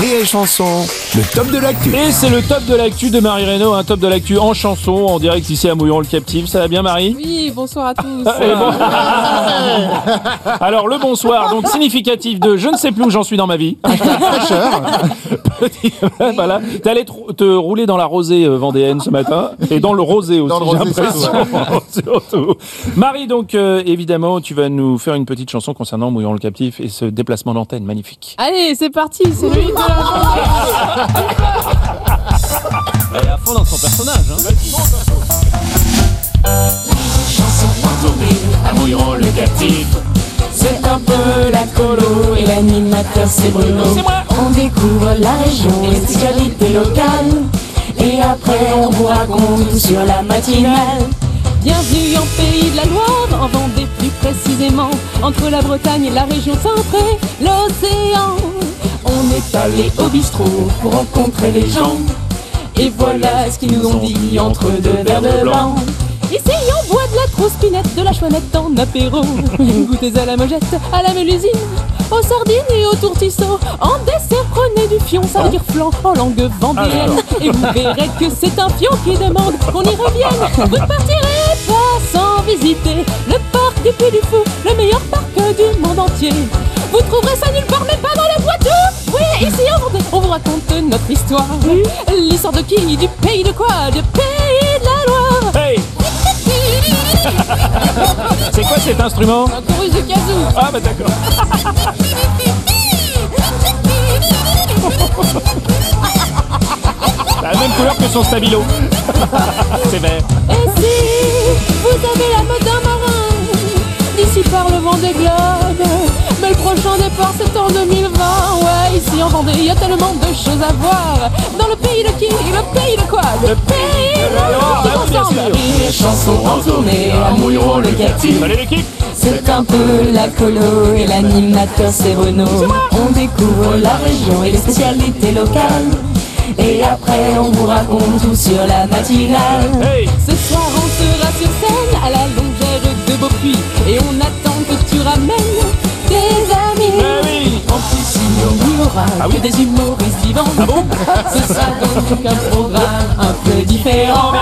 Rire et Chanson, le top de l'actu. Et c'est le top de l'actu de Marie Reynaud, un top de l'actu en chanson, en direct ici à Mouillon le Captif. Ça va bien Marie? Oui, bonsoir à tous. Bon- Alors le bonsoir, donc significatif de je ne sais plus où j'en suis dans ma vie. Petit- voilà. T'es allé te, te rouler dans la rosée euh, vendéenne ce matin et dans le rosé aussi. J'ai l'impression. Surtout. Marie, donc euh, évidemment, tu vas nous faire une petite chanson concernant Mouillon le Captif et ce déplacement d'antenne magnifique. Allez, c'est parti, c'est la Elle est à fond dans son personnage. Hein. C'est un peu la colo et l'animateur c'est Bruno. On découvre la région et les spécialités locales. Et après on vous raconte tout sur la matinale. Bienvenue en pays de la Loire, en Vendée plus précisément, entre la Bretagne et la région centrée, l'océan. On est allé au bistrot pour rencontrer les gens. Et voilà ce qu'ils nous ont dit entre deux verres de blanc. Ici, on boit de la trouspinette, de la chouanette en apéro. Goûtez à la mojette, à la mélusine, aux sardines et aux tourtisseaux. En dessert, prenez du fion, ça veut dire flan en langue vendéenne. Et vous verrez que c'est un fion qui demande qu'on y revienne. Vous ne partirez pas sans visiter le parc du Puy du Fou, le meilleur parc du monde entier. Vous trouverez ça nulle part, mais pas dans le Oui, ici on vous raconte notre histoire. L'histoire de qui Du pays de quoi Du pays de la Loire. Hey C'est quoi cet instrument? Un chorus de kazoo. Ah bah d'accord. La même couleur que son stabilo. C'est vert. Et si vous avez la mode d'un marin, d'ici par le vent des globes, mais le prochain départ c'est en 2020. Ouais, ici en Vendée, il y a tellement de choses à voir. Dans le pays de qui? Le pays de quoi? Le pays de Loire. bah. Les chansons en tournée à Mouilleron le C'est un peu la colo et l'animateur c'est Renaud. On découvre la région et les spécialités locales. Et après on vous raconte tout sur la matinale. Hey Ce soir on sera sur aura Ah oui que des humoristes vivants. Ah bon Ce sera donc un programme un peu différent.